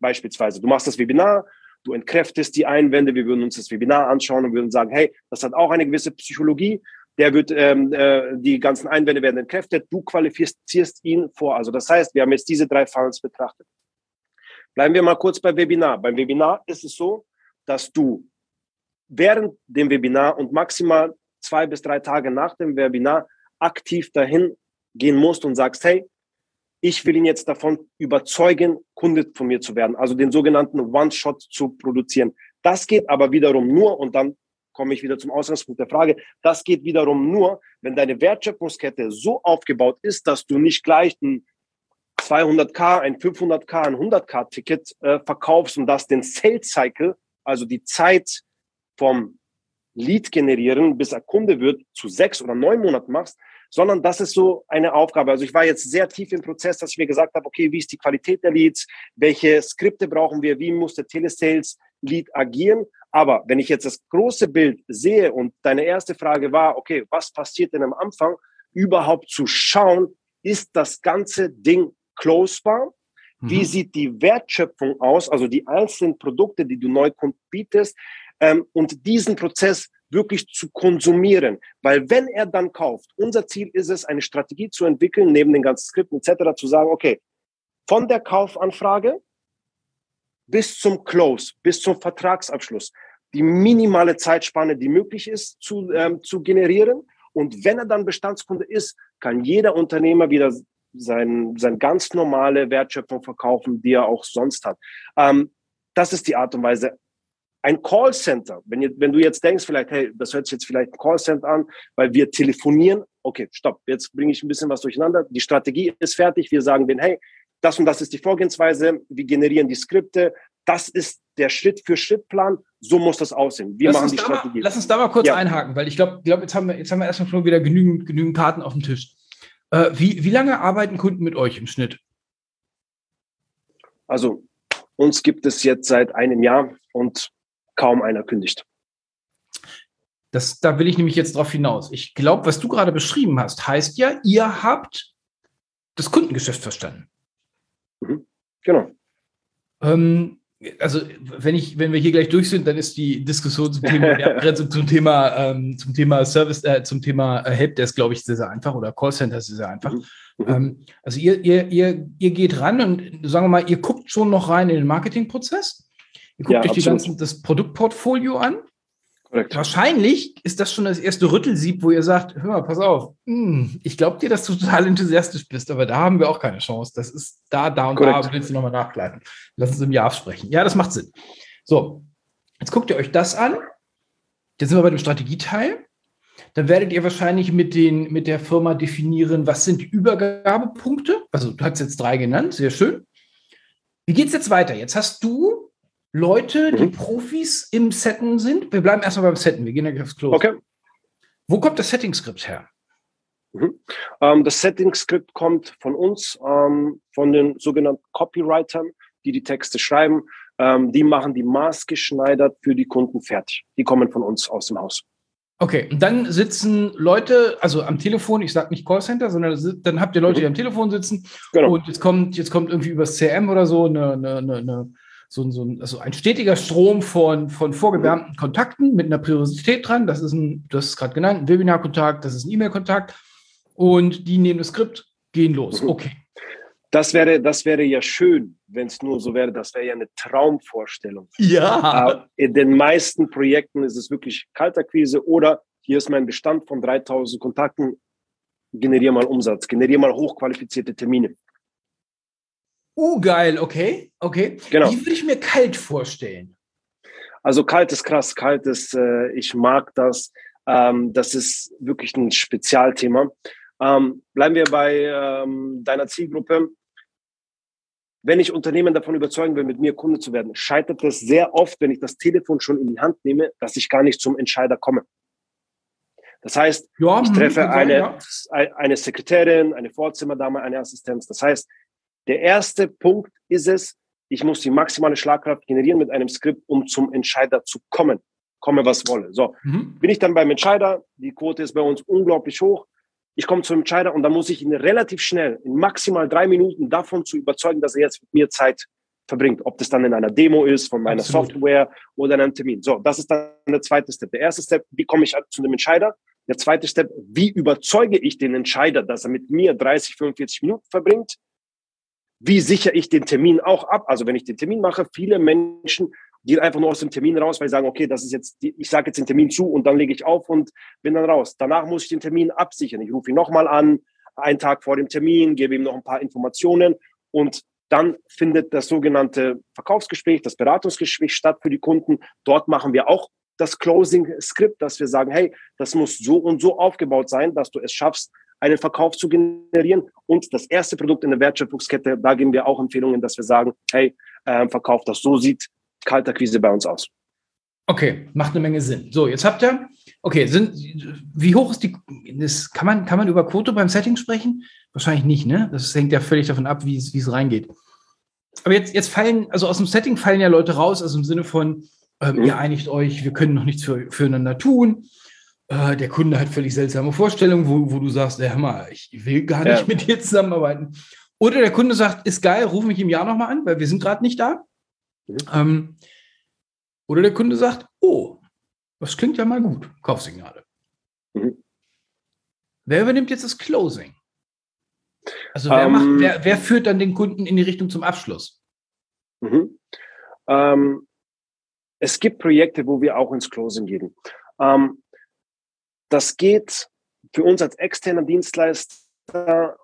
Beispielsweise, du machst das Webinar, du entkräftest die Einwände, wir würden uns das Webinar anschauen und würden sagen, hey, das hat auch eine gewisse Psychologie, der wird, ähm, äh, die ganzen Einwände werden entkräftet, du qualifizierst ihn vor. Also das heißt, wir haben jetzt diese drei Funnels betrachtet. Bleiben wir mal kurz beim Webinar. Beim Webinar ist es so, dass du während dem Webinar und maximal zwei bis drei Tage nach dem Webinar aktiv dahin gehen musst und sagst, hey, ich will ihn jetzt davon überzeugen, Kunde von mir zu werden, also den sogenannten One-Shot zu produzieren. Das geht aber wiederum nur, und dann komme ich wieder zum Ausgangspunkt der Frage, das geht wiederum nur, wenn deine Wertschöpfungskette so aufgebaut ist, dass du nicht gleich ein 200k, ein 500k, ein 100k Ticket äh, verkaufst und das den Sales Cycle, also die Zeit vom Lead generieren, bis er Kunde wird, zu sechs oder neun Monaten machst, sondern das ist so eine Aufgabe. Also ich war jetzt sehr tief im Prozess, dass ich mir gesagt habe, okay, wie ist die Qualität der Leads, welche Skripte brauchen wir, wie muss der Telesales Lead agieren. Aber wenn ich jetzt das große Bild sehe und deine erste Frage war, okay, was passiert denn am Anfang, überhaupt zu schauen, ist das ganze Ding closebar? Wie mhm. sieht die Wertschöpfung aus, also die einzelnen Produkte, die du Neukunden bietest? Ähm, und diesen Prozess wirklich zu konsumieren. Weil wenn er dann kauft, unser Ziel ist es, eine Strategie zu entwickeln, neben den ganzen Skripten etc., zu sagen, okay, von der Kaufanfrage bis zum Close, bis zum Vertragsabschluss, die minimale Zeitspanne, die möglich ist, zu, ähm, zu generieren. Und wenn er dann Bestandskunde ist, kann jeder Unternehmer wieder sein, sein ganz normale Wertschöpfung verkaufen, die er auch sonst hat. Ähm, das ist die Art und Weise ein Callcenter, wenn, wenn du jetzt denkst, vielleicht, hey, das hört sich jetzt vielleicht ein Callcenter an, weil wir telefonieren, okay, stopp, jetzt bringe ich ein bisschen was durcheinander. Die Strategie ist fertig, wir sagen denen, hey, das und das ist die Vorgehensweise, wir generieren die Skripte, das ist der Schritt-für-Schritt-Plan, so muss das aussehen. Wir lass machen die Strategie. Mal, lass uns da mal kurz ja. einhaken, weil ich glaube, glaub, jetzt, haben wir, jetzt haben wir erstmal schon wieder genügend, genügend Karten auf dem Tisch. Äh, wie, wie lange arbeiten Kunden mit euch im Schnitt? Also, uns gibt es jetzt seit einem Jahr und kaum einer kündigt. Das, da will ich nämlich jetzt drauf hinaus. Ich glaube, was du gerade beschrieben hast, heißt ja, ihr habt das Kundengeschäft verstanden. Mhm. Genau. Ähm, also, wenn ich, wenn wir hier gleich durch sind, dann ist die Diskussion zum Thema Abgrenzung zum Thema, ähm, zum Thema Service, äh, zum Thema äh, Helpdesk, glaube ich, sehr, sehr einfach oder Callcenter ist sehr, einfach. Mhm. Mhm. Ähm, also ihr, ihr, ihr, ihr geht ran und sagen wir mal, ihr guckt schon noch rein in den Marketingprozess Ihr guckt ja, euch die ganzen, das Produktportfolio an. Korrekt. Wahrscheinlich ist das schon das erste Rüttelsieb, wo ihr sagt, hör mal, pass auf, hm, ich glaube dir, dass du total enthusiastisch bist, aber da haben wir auch keine Chance. Das ist da, da und Korrekt. da, willst du nochmal nachgleiten. Lass uns im Jahr sprechen. Ja, das macht Sinn. So, jetzt guckt ihr euch das an. Jetzt sind wir bei dem Strategieteil. Dann werdet ihr wahrscheinlich mit, den, mit der Firma definieren, was sind die Übergabepunkte. Also du hast jetzt drei genannt, sehr schön. Wie geht es jetzt weiter? Jetzt hast du Leute, die mhm. Profis im Setten sind. Wir bleiben erstmal beim Setten, wir gehen ja aufs Klo. Okay. Wo kommt das Setting-Skript her? Mhm. Ähm, das Setting-Skript kommt von uns, ähm, von den sogenannten Copywritern, die die Texte schreiben. Ähm, die machen die maßgeschneidert für die Kunden fertig. Die kommen von uns aus dem Haus. Okay, und dann sitzen Leute, also am Telefon, ich sage nicht Callcenter, sondern dann habt ihr Leute, die mhm. am Telefon sitzen genau. und jetzt kommt, jetzt kommt irgendwie übers CM oder so eine, eine, eine, so, so ein, also ein stetiger Strom von, von vorgewärmten Kontakten mit einer Priorität dran. Das ist ein, das ist gerade genannt, ein Webinar-Kontakt, das ist ein E-Mail-Kontakt und die nehmen das Skript, gehen los. Mhm. Okay. Das wäre, das wäre ja schön, wenn es nur so wäre. Das wäre ja eine Traumvorstellung. Ja. Aber in den meisten Projekten ist es wirklich Kaltakquise oder hier ist mein Bestand von 3000 Kontakten. Generiere mal Umsatz, generiere mal hochqualifizierte Termine. Uh, geil, okay, okay. Genau. Wie würde ich mir kalt vorstellen? Also kalt ist krass, kalt ist, äh, ich mag das. Ähm, das ist wirklich ein Spezialthema. Ähm, bleiben wir bei ähm, deiner Zielgruppe. Wenn ich Unternehmen davon überzeugen will, mit mir Kunde zu werden, scheitert es sehr oft, wenn ich das Telefon schon in die Hand nehme, dass ich gar nicht zum Entscheider komme. Das heißt, ja, ich hm, treffe eine, eine Sekretärin, eine Vorzimmerdame, eine Assistenz. Das heißt, der erste Punkt ist es, ich muss die maximale Schlagkraft generieren mit einem Skript, um zum Entscheider zu kommen. Komme, was wolle. So, mhm. bin ich dann beim Entscheider, die Quote ist bei uns unglaublich hoch, ich komme zum Entscheider und dann muss ich ihn relativ schnell, in maximal drei Minuten davon zu überzeugen, dass er jetzt mit mir Zeit verbringt. Ob das dann in einer Demo ist, von meiner Absolut. Software oder in einem Termin. So, das ist dann der zweite Step. Der erste Step, wie komme ich zu dem Entscheider? Der zweite Step, wie überzeuge ich den Entscheider, dass er mit mir 30, 45 Minuten verbringt? Wie sichere ich den Termin auch ab? Also wenn ich den Termin mache, viele Menschen gehen einfach nur aus dem Termin raus, weil sie sagen, okay, das ist jetzt, die, ich sage jetzt den Termin zu und dann lege ich auf und bin dann raus. Danach muss ich den Termin absichern. Ich rufe ihn nochmal an, einen Tag vor dem Termin, gebe ihm noch ein paar Informationen und dann findet das sogenannte Verkaufsgespräch, das Beratungsgespräch statt für die Kunden. Dort machen wir auch das Closing-Skript, dass wir sagen, hey, das muss so und so aufgebaut sein, dass du es schaffst, einen Verkauf zu generieren. Und das erste Produkt in der Wertschöpfungskette, da geben wir auch Empfehlungen, dass wir sagen, hey, äh, Verkauf das so sieht Kaltakquise bei uns aus. Okay, macht eine Menge Sinn. So, jetzt habt ihr, okay, sind, wie hoch ist die, das, kann, man, kann man über Quote beim Setting sprechen? Wahrscheinlich nicht, ne? Das hängt ja völlig davon ab, wie es, wie es reingeht. Aber jetzt, jetzt fallen, also aus dem Setting fallen ja Leute raus, also im Sinne von, ähm, mhm. ihr einigt euch, wir können noch nichts für, füreinander tun. Äh, der Kunde hat völlig seltsame Vorstellungen, wo, wo du sagst, hör mal, ich will gar nicht ja. mit dir zusammenarbeiten. Oder der Kunde sagt, ist geil, ruf mich im Jahr nochmal an, weil wir sind gerade nicht da. Mhm. Ähm, oder der Kunde sagt, oh, das klingt ja mal gut, Kaufsignale. Mhm. Wer übernimmt jetzt das Closing? Also wer, ähm, macht, wer, wer, führt dann den Kunden in die Richtung zum Abschluss? Mhm. Ähm, es gibt Projekte, wo wir auch ins Closing gehen. Ähm, das geht für uns als externer Dienstleister,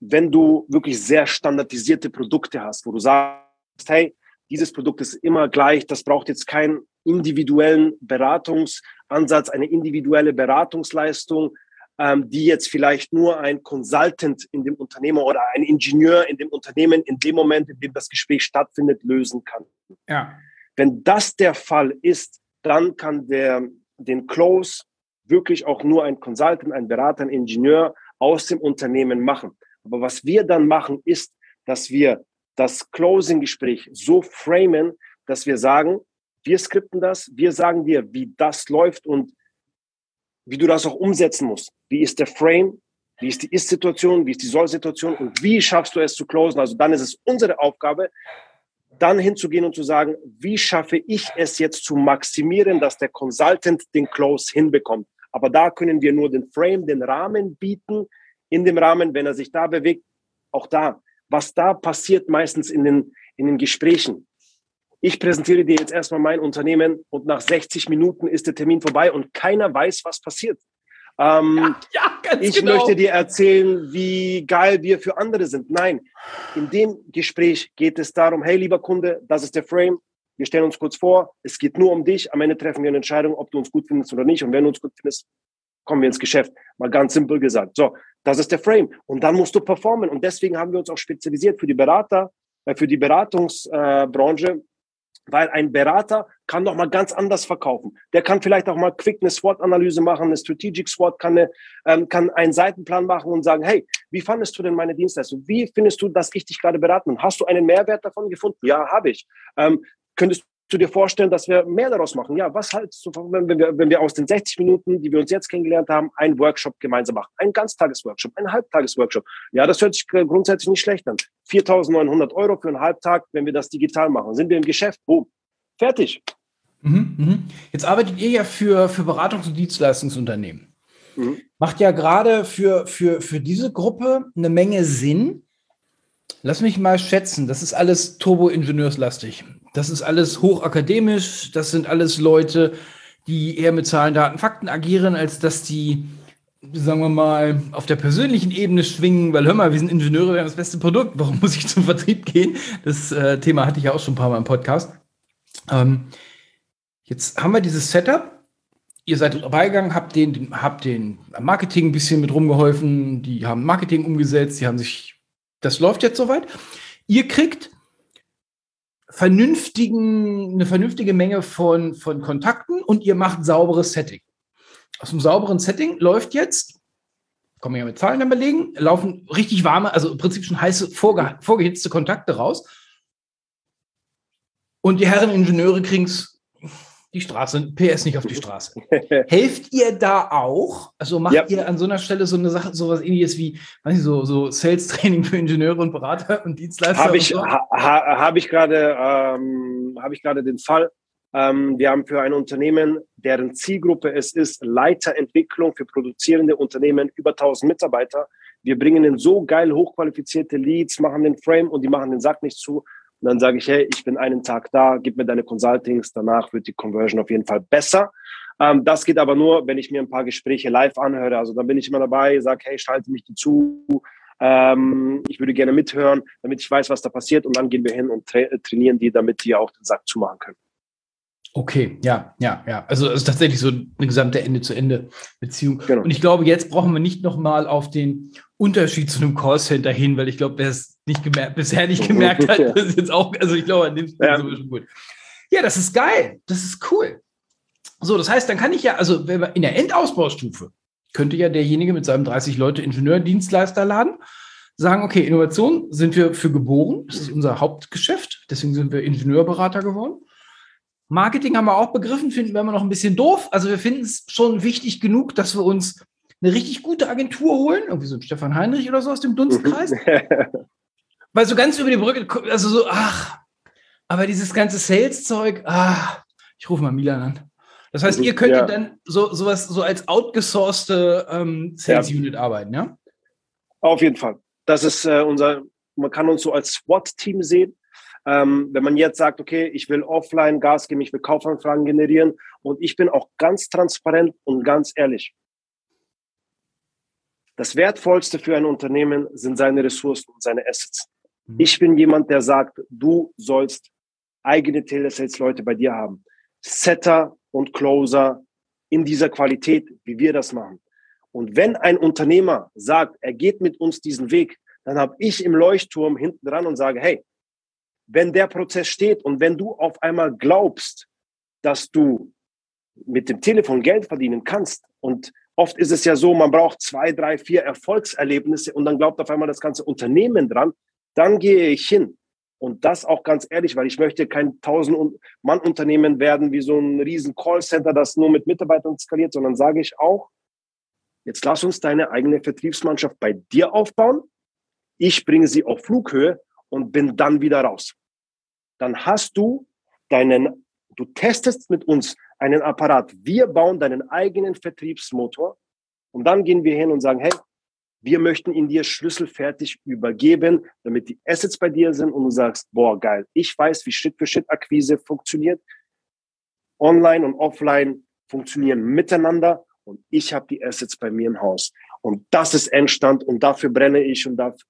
wenn du wirklich sehr standardisierte Produkte hast, wo du sagst, hey, dieses Produkt ist immer gleich, das braucht jetzt keinen individuellen Beratungsansatz, eine individuelle Beratungsleistung, ähm, die jetzt vielleicht nur ein Consultant in dem Unternehmen oder ein Ingenieur in dem Unternehmen in dem Moment, in dem das Gespräch stattfindet, lösen kann. Ja. Wenn das der Fall ist, dann kann der den Close wirklich auch nur ein Consultant, ein Berater, ein Ingenieur aus dem Unternehmen machen. Aber was wir dann machen, ist, dass wir das Closing-Gespräch so framen, dass wir sagen, wir skripten das, wir sagen dir, wie das läuft und wie du das auch umsetzen musst. Wie ist der Frame? Wie ist die Ist-Situation? Wie ist die Soll-Situation? Und wie schaffst du es zu closen? Also dann ist es unsere Aufgabe, dann hinzugehen und zu sagen, wie schaffe ich es jetzt zu maximieren, dass der Consultant den Close hinbekommt. Aber da können wir nur den Frame, den Rahmen bieten. In dem Rahmen, wenn er sich da bewegt, auch da was da passiert meistens in den, in den Gesprächen. Ich präsentiere dir jetzt erstmal mein Unternehmen und nach 60 Minuten ist der Termin vorbei und keiner weiß, was passiert. Ähm, ja, ja, ich genau. möchte dir erzählen, wie geil wir für andere sind. Nein, in dem Gespräch geht es darum, hey lieber Kunde, das ist der Frame. Wir stellen uns kurz vor, es geht nur um dich. Am Ende treffen wir eine Entscheidung, ob du uns gut findest oder nicht. Und wenn du uns gut findest, kommen wir ins Geschäft. Mal ganz simpel gesagt. So, das ist der Frame. Und dann musst du performen. Und deswegen haben wir uns auch spezialisiert für die Berater, äh, für die Beratungsbranche, weil ein Berater kann noch mal ganz anders verkaufen. Der kann vielleicht auch mal quick eine SWOT-Analyse machen, eine Strategic SWOT, kann, eine, ähm, kann einen Seitenplan machen und sagen, hey, wie fandest du denn meine Dienstleistung? Wie findest du, dass ich dich gerade beraten? Hast du einen Mehrwert davon gefunden? Ja, habe ich. Ähm, könntest du dir vorstellen, dass wir mehr daraus machen? Ja, was halt, wenn wir, wenn wir aus den 60 Minuten, die wir uns jetzt kennengelernt haben, einen Workshop gemeinsam machen, einen Ganztagesworkshop, einen Halbtagesworkshop. Ja, das hört sich grundsätzlich nicht schlecht an. 4.900 Euro für einen Halbtag, wenn wir das digital machen. Sind wir im Geschäft? Boom. Fertig. Mhm, mhm. Jetzt arbeitet ihr ja für, für Beratungs- und Dienstleistungsunternehmen. Mhm. Macht ja gerade für, für, für diese Gruppe eine Menge Sinn. Lass mich mal schätzen, das ist alles turbo-ingenieurslastig. Das ist alles hochakademisch. Das sind alles Leute, die eher mit Zahlen, Daten, Fakten agieren, als dass die, sagen wir mal, auf der persönlichen Ebene schwingen. Weil hör mal, wir sind Ingenieure, wir haben das beste Produkt. Warum muss ich zum Vertrieb gehen? Das äh, Thema hatte ich ja auch schon ein paar Mal im Podcast. Ähm, jetzt haben wir dieses Setup. Ihr seid dabei gegangen, habt den, habt den Marketing ein bisschen mit rumgeholfen. Die haben Marketing umgesetzt. Die haben sich, das läuft jetzt soweit. Ihr kriegt vernünftigen, eine vernünftige Menge von, von Kontakten und ihr macht sauberes Setting. Aus einem sauberen Setting läuft jetzt, kommen wir ja mit Zahlen dann belegen, laufen richtig warme, also im Prinzip schon heiße, vorge vorgehitzte Kontakte raus. Und die Herren Ingenieure kriegen es die Straße, PS nicht auf die Straße. Helft ihr da auch? Also macht ja. ihr an so einer Stelle so eine Sache, sowas ähnliches wie, weiß ich, so, so Sales-Training für Ingenieure und Berater und Dienstleister? Habe ich, so? ha, hab ich gerade ähm, hab ich den Fall. Ähm, wir haben für ein Unternehmen, deren Zielgruppe es ist, Leiterentwicklung für produzierende Unternehmen, über 1000 Mitarbeiter. Wir bringen in so geil hochqualifizierte Leads, machen den Frame und die machen den Sack nicht zu. Und dann sage ich, hey, ich bin einen Tag da, gib mir deine Consultings, danach wird die Conversion auf jeden Fall besser. Ähm, das geht aber nur, wenn ich mir ein paar Gespräche live anhöre. Also dann bin ich immer dabei, sage, hey, schalte mich dazu. Ähm, ich würde gerne mithören, damit ich weiß, was da passiert. Und dann gehen wir hin und tra trainieren die, damit die auch den Sack zumachen können. Okay, ja, ja, ja. Also es ist tatsächlich so eine gesamte Ende-zu-Ende-Beziehung. Genau. Und ich glaube, jetzt brauchen wir nicht nochmal auf den Unterschied zu einem Callcenter hin, weil ich glaube, wer es nicht bisher nicht gemerkt hat, ja. ist jetzt auch, also ich glaube, an dem ja. ist gut. Ja, das ist geil. Das ist cool. So, das heißt, dann kann ich ja, also in der Endausbaustufe könnte ja derjenige mit seinem 30 Leute Ingenieur-Dienstleisterladen sagen, okay, Innovation sind wir für geboren. Das ist unser Hauptgeschäft. Deswegen sind wir Ingenieurberater geworden. Marketing haben wir auch begriffen, finden wir immer noch ein bisschen doof. Also wir finden es schon wichtig genug, dass wir uns eine richtig gute Agentur holen, irgendwie so ein Stefan Heinrich oder so aus dem Dunstkreis. Weil so ganz über die Brücke, also so, ach, aber dieses ganze Sales-Zeug, ah, ich rufe mal Milan an. Das heißt, ihr könntet ja. dann so sowas so als outgesourcete ähm, Sales Unit ja. arbeiten, ja? Auf jeden Fall. Das ist äh, unser, man kann uns so als SWAT-Team sehen. Ähm, wenn man jetzt sagt, okay, ich will offline Gas geben, ich will Kaufanfragen generieren und ich bin auch ganz transparent und ganz ehrlich. Das Wertvollste für ein Unternehmen sind seine Ressourcen und seine Assets. Mhm. Ich bin jemand, der sagt, du sollst eigene Telesales-Leute bei dir haben. Setter und Closer in dieser Qualität, wie wir das machen. Und wenn ein Unternehmer sagt, er geht mit uns diesen Weg, dann habe ich im Leuchtturm hinten dran und sage, hey, wenn der Prozess steht und wenn du auf einmal glaubst, dass du mit dem Telefon Geld verdienen kannst und Oft ist es ja so, man braucht zwei, drei, vier Erfolgserlebnisse und dann glaubt auf einmal das ganze Unternehmen dran. Dann gehe ich hin. Und das auch ganz ehrlich, weil ich möchte kein 1000-Mann-Unternehmen werden wie so ein riesen Callcenter, das nur mit Mitarbeitern skaliert, sondern sage ich auch, jetzt lass uns deine eigene Vertriebsmannschaft bei dir aufbauen. Ich bringe sie auf Flughöhe und bin dann wieder raus. Dann hast du deinen, du testest mit uns einen Apparat. Wir bauen deinen eigenen Vertriebsmotor und dann gehen wir hin und sagen, hey, wir möchten ihn dir schlüsselfertig übergeben, damit die Assets bei dir sind und du sagst, boah, geil, ich weiß, wie Schritt für Schritt Akquise funktioniert. Online und offline funktionieren miteinander und ich habe die Assets bei mir im Haus. Und das ist Endstand und dafür brenne ich und das,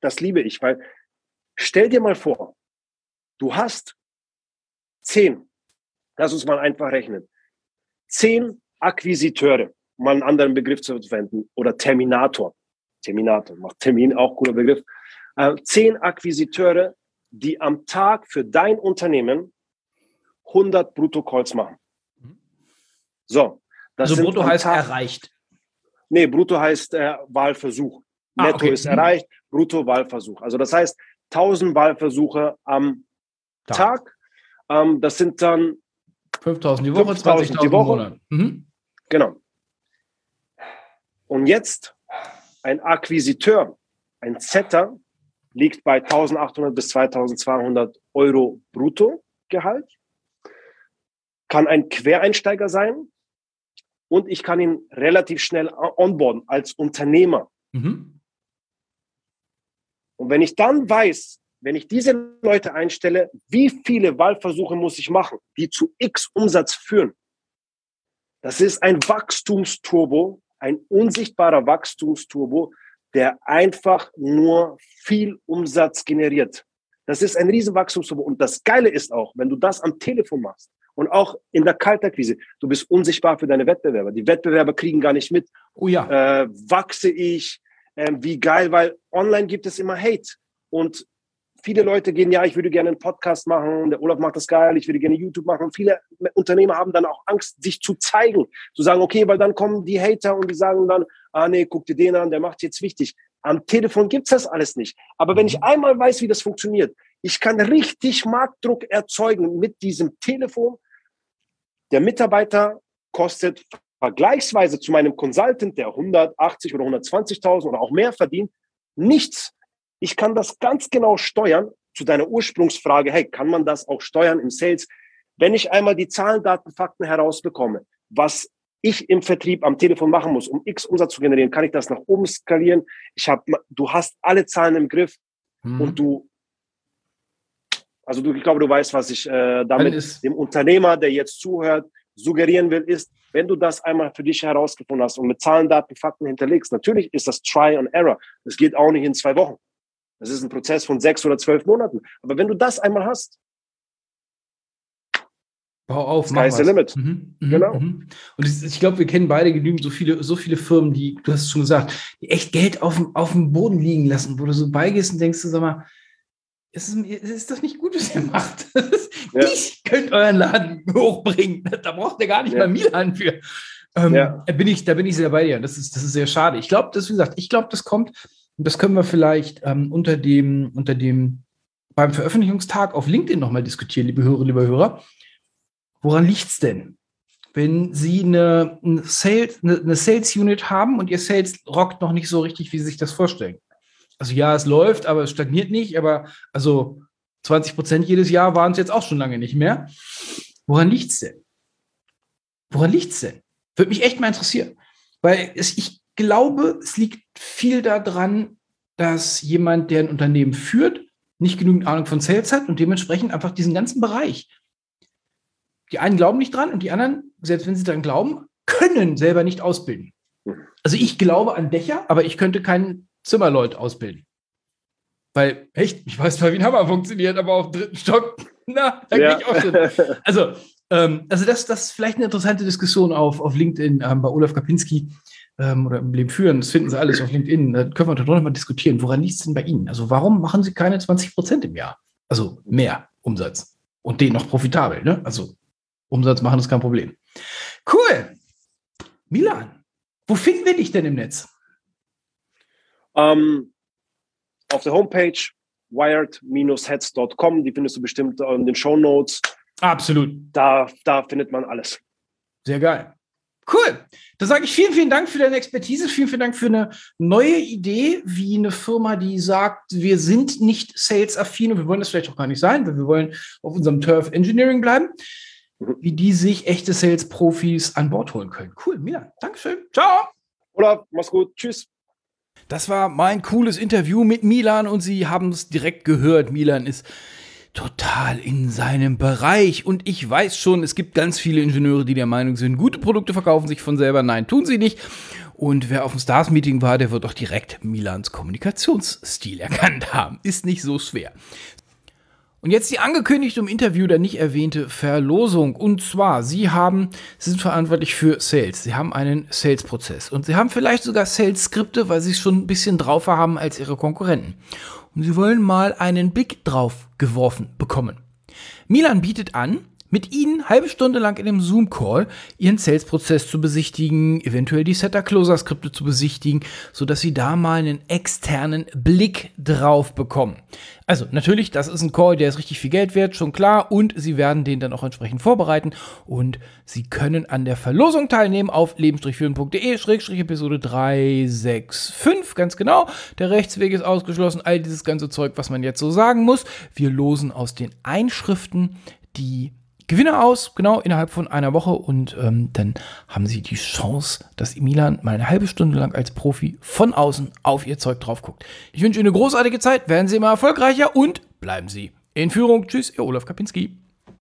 das liebe ich, weil stell dir mal vor, du hast zehn Lass uns mal einfach rechnen. Zehn Akquisiteure, um mal einen anderen Begriff zu verwenden, oder Terminator. Terminator, macht Termin auch cooler Begriff. Äh, zehn Akquisiteure, die am Tag für dein Unternehmen 100 Brutto-Calls machen. Mhm. So. Das also Brutto heißt Tag, erreicht. Nee, Brutto heißt äh, Wahlversuch. Ah, Netto okay. ist erreicht, Brutto Wahlversuch. Also das heißt 1000 Wahlversuche am Tag. Tag. Ähm, das sind dann 5000 die Woche, 20.000 die Woche. Mhm. Genau. Und jetzt ein Akquisiteur, ein Setter, liegt bei 1800 bis 2200 Euro Bruttogehalt, kann ein Quereinsteiger sein und ich kann ihn relativ schnell onboarden als Unternehmer. Mhm. Und wenn ich dann weiß, wenn ich diese Leute einstelle, wie viele Wahlversuche muss ich machen, die zu X Umsatz führen? Das ist ein Wachstumsturbo, ein unsichtbarer Wachstumsturbo, der einfach nur viel Umsatz generiert. Das ist ein Riesenwachstumsturbo. Und das Geile ist auch, wenn du das am Telefon machst und auch in der Kaltakquise, du bist unsichtbar für deine Wettbewerber. Die Wettbewerber kriegen gar nicht mit. Oh ja. Äh, wachse ich? Äh, wie geil, weil online gibt es immer Hate. Und viele Leute gehen, ja, ich würde gerne einen Podcast machen, der Olaf macht das geil, ich würde gerne YouTube machen. Viele Unternehmer haben dann auch Angst, sich zu zeigen, zu sagen, okay, weil dann kommen die Hater und die sagen dann, ah nee, guck dir den an, der macht jetzt wichtig. Am Telefon gibt's das alles nicht. Aber wenn ich mhm. einmal weiß, wie das funktioniert, ich kann richtig Marktdruck erzeugen mit diesem Telefon. Der Mitarbeiter kostet vergleichsweise zu meinem Consultant, der 180 oder 120.000 oder auch mehr verdient, nichts. Ich kann das ganz genau steuern zu deiner Ursprungsfrage, hey, kann man das auch steuern im Sales? Wenn ich einmal die Zahlen, Daten, Fakten herausbekomme, was ich im Vertrieb am Telefon machen muss, um X Umsatz zu generieren, kann ich das nach oben skalieren. Ich habe, du hast alle Zahlen im Griff mhm. und du, also du, ich glaube, du weißt, was ich äh, damit dem Unternehmer, der jetzt zuhört, suggerieren will, ist, wenn du das einmal für dich herausgefunden hast und mit Zahlen, Daten, Fakten hinterlegst, natürlich ist das Try and Error. Das geht auch nicht in zwei Wochen. Das ist ein Prozess von sechs oder zwölf Monaten. Aber wenn du das einmal hast, Bau auf, Sky's the limit. Mhm, mhm, genau. Mhm. Und ich, glaube, wir kennen beide genügend so viele, so viele Firmen, die, du hast es schon gesagt, die echt Geld auf dem, auf dem Boden liegen lassen, wo du so beigehst und denkst, sag mal, ist, ist das nicht gut, was ihr macht? ja. Ich könnte euren Laden hochbringen. Da braucht ihr gar nicht ja. mal Milan für. Ähm, ja. bin ich, da bin ich sehr bei dir. Das ist, das ist sehr schade. Ich glaube, das, wie gesagt, ich glaube, das kommt, das können wir vielleicht ähm, unter dem, unter dem, beim Veröffentlichungstag auf LinkedIn nochmal diskutieren, liebe Hörer, liebe Hörer. Woran liegt es denn? Wenn Sie eine, eine, Sales, eine, eine Sales Unit haben und Ihr Sales rockt noch nicht so richtig, wie Sie sich das vorstellen. Also ja, es läuft, aber es stagniert nicht, aber also 20 Prozent jedes Jahr waren es jetzt auch schon lange nicht mehr. Woran liegt es denn? Woran liegt es denn? Würde mich echt mal interessieren. Weil es, ich glaube, es liegt viel daran, dass jemand, der ein Unternehmen führt, nicht genügend Ahnung von Sales hat und dementsprechend einfach diesen ganzen Bereich. Die einen glauben nicht dran und die anderen, selbst wenn sie dran glauben, können selber nicht ausbilden. Also ich glaube an Dächer, aber ich könnte keinen Zimmerleut ausbilden. Weil, echt, ich weiß zwar, wie ein Hammer funktioniert, aber auf dem dritten Stock, na, da ja. gehe ich auch schon. Also, ähm, also das, das ist vielleicht eine interessante Diskussion auf, auf LinkedIn ähm, bei Olaf Kapinski ähm, oder im Leben führen, das finden Sie alles auf LinkedIn. Da können wir doch noch mal diskutieren. Woran liegt es denn bei Ihnen? Also warum machen Sie keine 20 Prozent im Jahr? Also mehr Umsatz. Und den noch profitabel, ne? Also Umsatz machen ist kein Problem. Cool. Milan, wo finden wir dich denn im Netz? Um, ähm, auf der Homepage wired-heads.com, die findest du bestimmt in den Show Notes. Absolut. Da, da findet man alles. Sehr geil. Cool. Da sage ich vielen, vielen Dank für deine Expertise. Vielen, vielen Dank für eine neue Idee, wie eine Firma, die sagt, wir sind nicht sales-affin und wir wollen das vielleicht auch gar nicht sein, weil wir wollen auf unserem Turf Engineering bleiben, wie die sich echte Sales-Profis an Bord holen können. Cool, Milan. Dankeschön. Ciao. Olaf, mach's gut. Tschüss. Das war mein cooles Interview mit Milan und Sie haben es direkt gehört. Milan ist total in seinem Bereich. Und ich weiß schon, es gibt ganz viele Ingenieure, die der Meinung sind, gute Produkte verkaufen sich von selber. Nein, tun sie nicht. Und wer auf dem Stars-Meeting war, der wird auch direkt Milans Kommunikationsstil erkannt haben. Ist nicht so schwer. Und jetzt die angekündigte im Interview der nicht erwähnte Verlosung. Und zwar, Sie haben, Sie sind verantwortlich für Sales. Sie haben einen Sales-Prozess. Und Sie haben vielleicht sogar Sales-Skripte, weil Sie es schon ein bisschen draufer haben als Ihre Konkurrenten und sie wollen mal einen Big drauf geworfen bekommen. Milan bietet an, mit Ihnen halbe Stunde lang in einem Zoom-Call Ihren Sales-Prozess zu besichtigen, eventuell die Setter-Closer-Skripte zu besichtigen, sodass Sie da mal einen externen Blick drauf bekommen. Also natürlich, das ist ein Call, der ist richtig viel Geld wert, schon klar, und Sie werden den dann auch entsprechend vorbereiten und Sie können an der Verlosung teilnehmen auf leben-führen.de-episode 365, ganz genau. Der Rechtsweg ist ausgeschlossen, all dieses ganze Zeug, was man jetzt so sagen muss. Wir losen aus den Einschriften die Gewinner aus, genau innerhalb von einer Woche und ähm, dann haben sie die Chance, dass Milan mal eine halbe Stunde lang als Profi von außen auf ihr Zeug drauf guckt. Ich wünsche Ihnen eine großartige Zeit, werden Sie immer erfolgreicher und bleiben Sie in Führung. Tschüss, Ihr Olaf Kapinski.